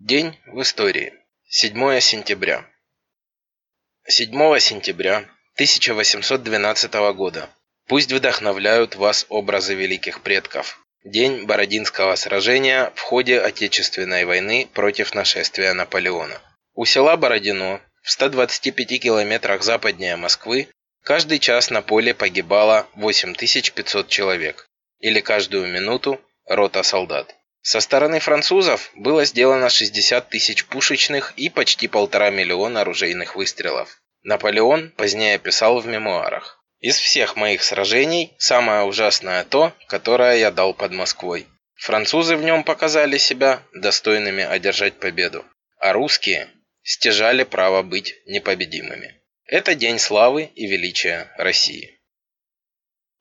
День в истории. 7 сентября. 7 сентября 1812 года. Пусть вдохновляют вас образы великих предков. День Бородинского сражения в ходе Отечественной войны против нашествия Наполеона. У села Бородино, в 125 километрах западнее Москвы, каждый час на поле погибало 8500 человек, или каждую минуту рота солдат. Со стороны французов было сделано 60 тысяч пушечных и почти полтора миллиона оружейных выстрелов. Наполеон позднее писал в мемуарах. «Из всех моих сражений самое ужасное то, которое я дал под Москвой. Французы в нем показали себя достойными одержать победу, а русские стяжали право быть непобедимыми. Это день славы и величия России».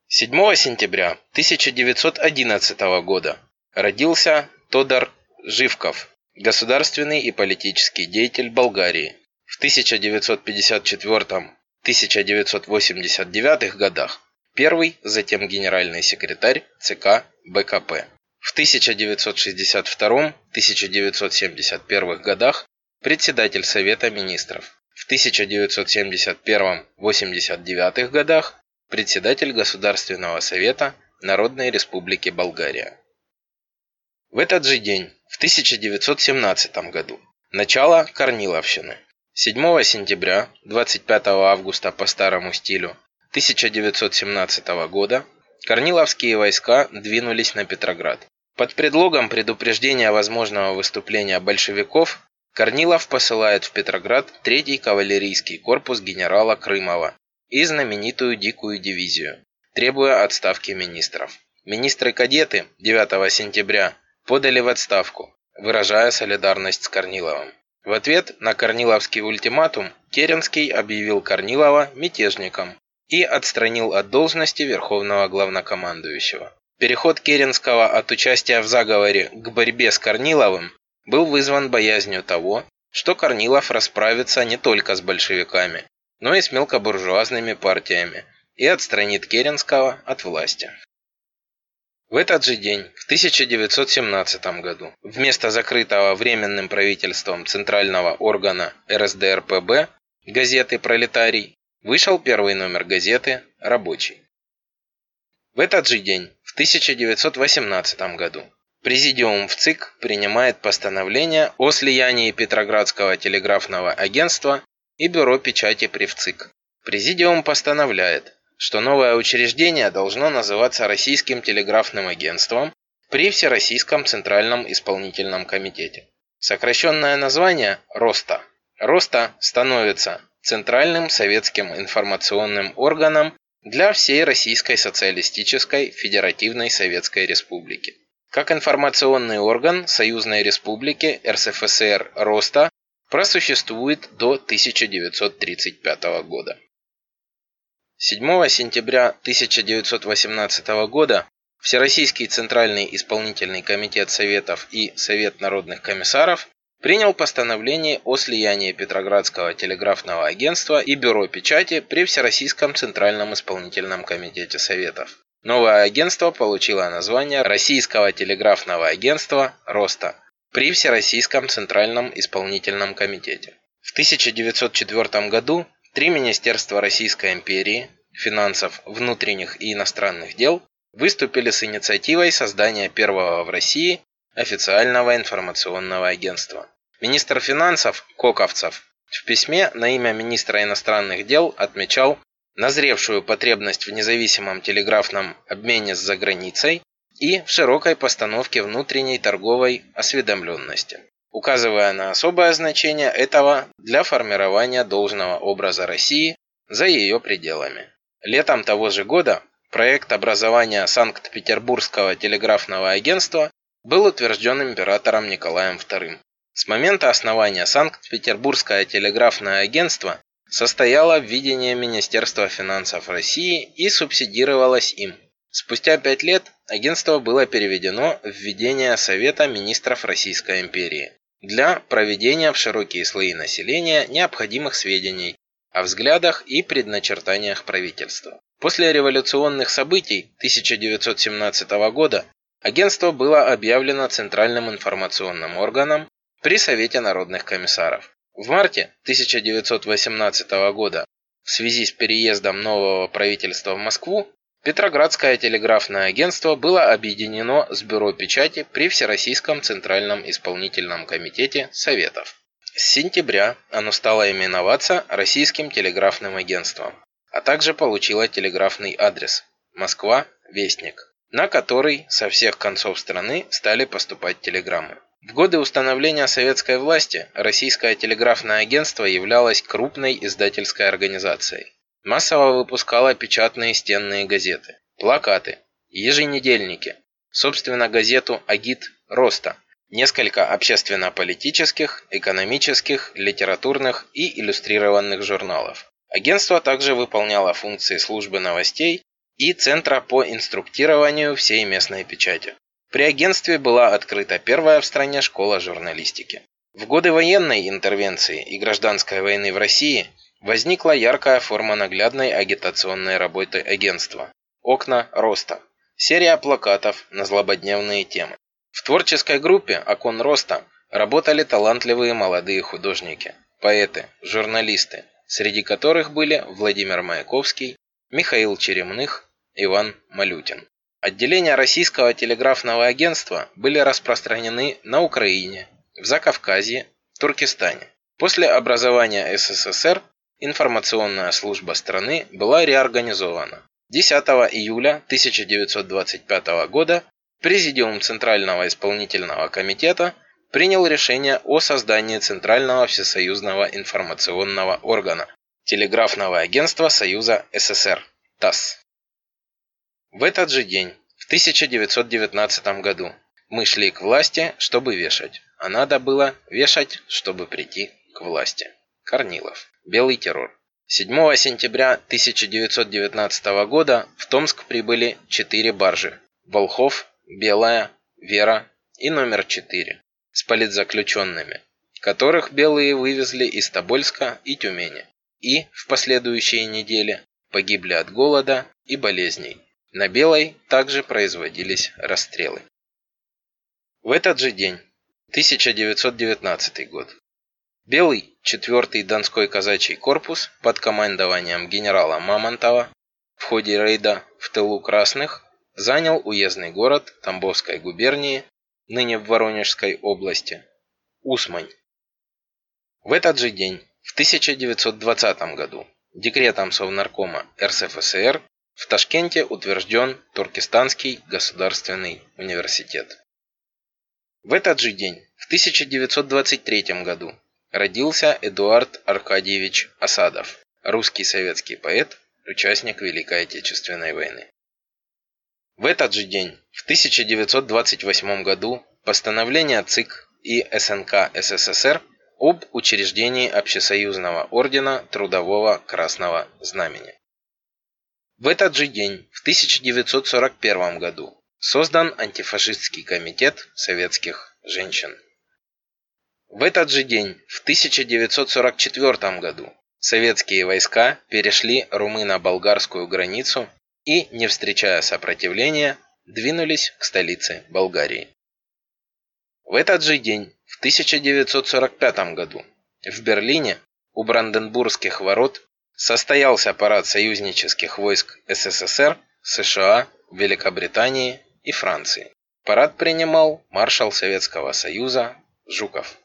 7 сентября 1911 года Родился Тодор Живков, государственный и политический деятель Болгарии. В 1954-1989 годах первый, затем генеральный секретарь ЦК БКП. В 1962-1971 годах председатель Совета министров. В 1971-89 годах председатель Государственного совета Народной Республики Болгария. В этот же день, в 1917 году, начало Корниловщины. 7 сентября, 25 августа по старому стилю 1917 года Корниловские войска двинулись на Петроград. Под предлогом предупреждения возможного выступления большевиков Корнилов посылает в Петроград 3-й кавалерийский корпус генерала Крымова и знаменитую дикую дивизию, требуя отставки министров. Министры-кадеты 9 сентября подали в отставку, выражая солидарность с Корниловым. В ответ на Корниловский ультиматум Керенский объявил Корнилова мятежником и отстранил от должности верховного главнокомандующего. Переход Керенского от участия в заговоре к борьбе с Корниловым был вызван боязнью того, что Корнилов расправится не только с большевиками, но и с мелкобуржуазными партиями и отстранит Керенского от власти. В этот же день, в 1917 году, вместо закрытого Временным правительством Центрального органа РСДРПб газеты «Пролетарий» вышел первый номер газеты «Рабочий». В этот же день, в 1918 году, Президиум в ЦИК принимает постановление о слиянии Петроградского телеграфного агентства и Бюро печати при ВЦИК. Президиум постановляет что новое учреждение должно называться Российским телеграфным агентством при Всероссийском Центральном Исполнительном Комитете. Сокращенное название – РОСТА. РОСТА становится Центральным советским информационным органом для всей Российской Социалистической Федеративной Советской Республики. Как информационный орган Союзной Республики РСФСР РОСТА просуществует до 1935 года. 7 сентября 1918 года Всероссийский Центральный Исполнительный Комитет Советов и Совет Народных Комиссаров принял постановление о слиянии Петроградского телеграфного агентства и Бюро печати при Всероссийском Центральном Исполнительном Комитете Советов. Новое агентство получило название Российского телеграфного агентства «Роста» при Всероссийском Центральном Исполнительном Комитете. В 1904 году Три министерства Российской империи, финансов, внутренних и иностранных дел выступили с инициативой создания первого в России официального информационного агентства. Министр финансов Коковцев в письме на имя министра иностранных дел отмечал назревшую потребность в независимом телеграфном обмене с заграницей и в широкой постановке внутренней торговой осведомленности указывая на особое значение этого для формирования должного образа России за ее пределами. Летом того же года проект образования Санкт-Петербургского телеграфного агентства был утвержден императором Николаем II. С момента основания Санкт-Петербургское телеграфное агентство состояло в видении Министерства финансов России и субсидировалось им. Спустя пять лет агентство было переведено в ведение Совета министров Российской империи для проведения в широкие слои населения необходимых сведений о взглядах и предначертаниях правительства. После революционных событий 1917 года агентство было объявлено Центральным информационным органом при Совете народных комиссаров. В марте 1918 года в связи с переездом нового правительства в Москву Петроградское телеграфное агентство было объединено с Бюро печати при Всероссийском Центральном исполнительном комитете Советов. С сентября оно стало именоваться Российским телеграфным агентством, а также получило телеграфный адрес Москва, Вестник, на который со всех концов страны стали поступать телеграммы. В годы установления советской власти Российское телеграфное агентство являлось крупной издательской организацией. Массово выпускало печатные стенные газеты, плакаты, еженедельники, собственно газету «Агит Роста», несколько общественно-политических, экономических, литературных и иллюстрированных журналов. Агентство также выполняло функции службы новостей и Центра по инструктированию всей местной печати. При агентстве была открыта первая в стране школа журналистики. В годы военной интервенции и гражданской войны в России возникла яркая форма наглядной агитационной работы агентства – «Окна роста» – серия плакатов на злободневные темы. В творческой группе «Окон роста» работали талантливые молодые художники, поэты, журналисты, среди которых были Владимир Маяковский, Михаил Черемных, Иван Малютин. Отделения Российского телеграфного агентства были распространены на Украине, в Закавказье, Туркестане. После образования СССР информационная служба страны была реорганизована. 10 июля 1925 года Президиум Центрального исполнительного комитета принял решение о создании Центрального всесоюзного информационного органа Телеграфного агентства Союза СССР ТАСС. В этот же день, в 1919 году, мы шли к власти, чтобы вешать, а надо было вешать, чтобы прийти к власти. Корнилов. Белый террор. 7 сентября 1919 года в Томск прибыли четыре баржи. Волхов, Белая, Вера и номер 4 с политзаключенными, которых белые вывезли из Тобольска и Тюмени. И в последующие недели погибли от голода и болезней. На Белой также производились расстрелы. В этот же день, 1919 год, Белый 4-й Донской казачий корпус под командованием генерала Мамонтова в ходе рейда в тылу Красных занял уездный город Тамбовской губернии, ныне в Воронежской области, Усмань. В этот же день, в 1920 году, декретом Совнаркома РСФСР в Ташкенте утвержден Туркестанский государственный университет. В этот же день, в 1923 году, родился Эдуард Аркадьевич Осадов, русский советский поэт, участник Великой Отечественной войны. В этот же день, в 1928 году, постановление ЦИК и СНК СССР об учреждении Общесоюзного ордена Трудового Красного Знамени. В этот же день, в 1941 году, создан антифашистский комитет советских женщин. В этот же день, в 1944 году, советские войска перешли румыно-болгарскую границу и, не встречая сопротивления, двинулись к столице Болгарии. В этот же день, в 1945 году, в Берлине у Бранденбургских ворот состоялся парад союзнических войск СССР, США, Великобритании и Франции. Парад принимал маршал Советского Союза Жуков.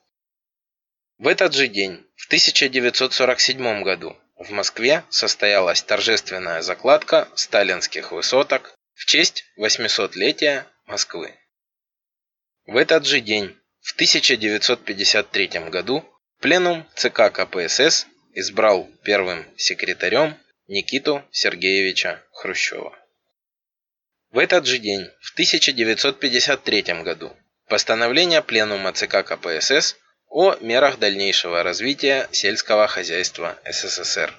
В этот же день, в 1947 году, в Москве состоялась торжественная закладка сталинских высоток в честь 800-летия Москвы. В этот же день, в 1953 году, пленум ЦК КПСС избрал первым секретарем Никиту Сергеевича Хрущева. В этот же день, в 1953 году, постановление Пленума ЦК КПСС о мерах дальнейшего развития сельского хозяйства СССР.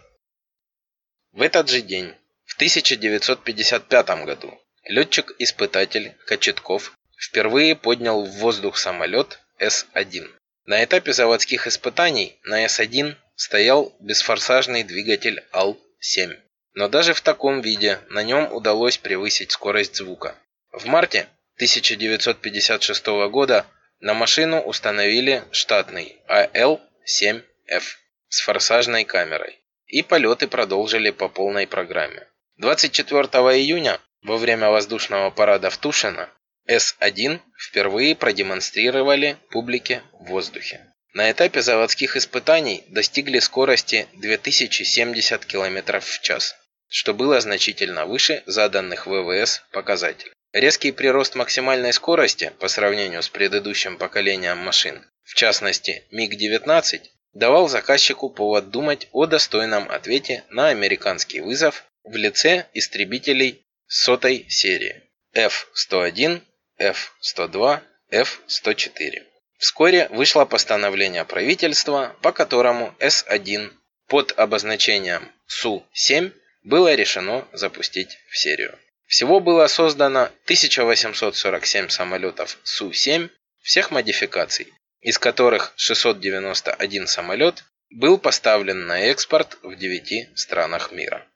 В этот же день, в 1955 году, летчик-испытатель Кочетков впервые поднял в воздух самолет С-1. На этапе заводских испытаний на С-1 стоял бесфорсажный двигатель АЛ-7. Но даже в таком виде на нем удалось превысить скорость звука. В марте 1956 года на машину установили штатный АЛ-7Ф с форсажной камерой. И полеты продолжили по полной программе. 24 июня во время воздушного парада в Тушино С-1 впервые продемонстрировали публике в воздухе. На этапе заводских испытаний достигли скорости 2070 км в час, что было значительно выше заданных ВВС показателей. Резкий прирост максимальной скорости по сравнению с предыдущим поколением машин, в частности МиГ-19, давал заказчику повод думать о достойном ответе на американский вызов в лице истребителей сотой серии F-101, F-102, F-104. Вскоре вышло постановление правительства, по которому С-1 под обозначением Су-7 было решено запустить в серию. Всего было создано 1847 самолетов Су-7 всех модификаций, из которых 691 самолет был поставлен на экспорт в 9 странах мира.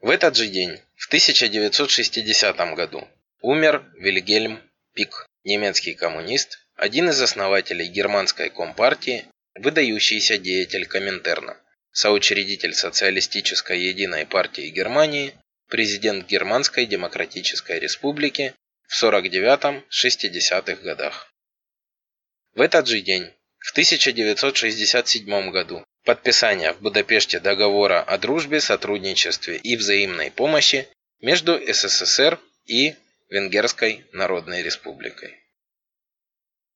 В этот же день, в 1960 году, умер Вильгельм Пик, немецкий коммунист, один из основателей германской компартии, выдающийся деятель Коминтерна, соучредитель социалистической единой партии Германии, президент Германской демократической республики в 49-60-х годах. В этот же день, в 1967 году, подписание в Будапеште договора о дружбе, сотрудничестве и взаимной помощи между СССР и Венгерской Народной Республикой.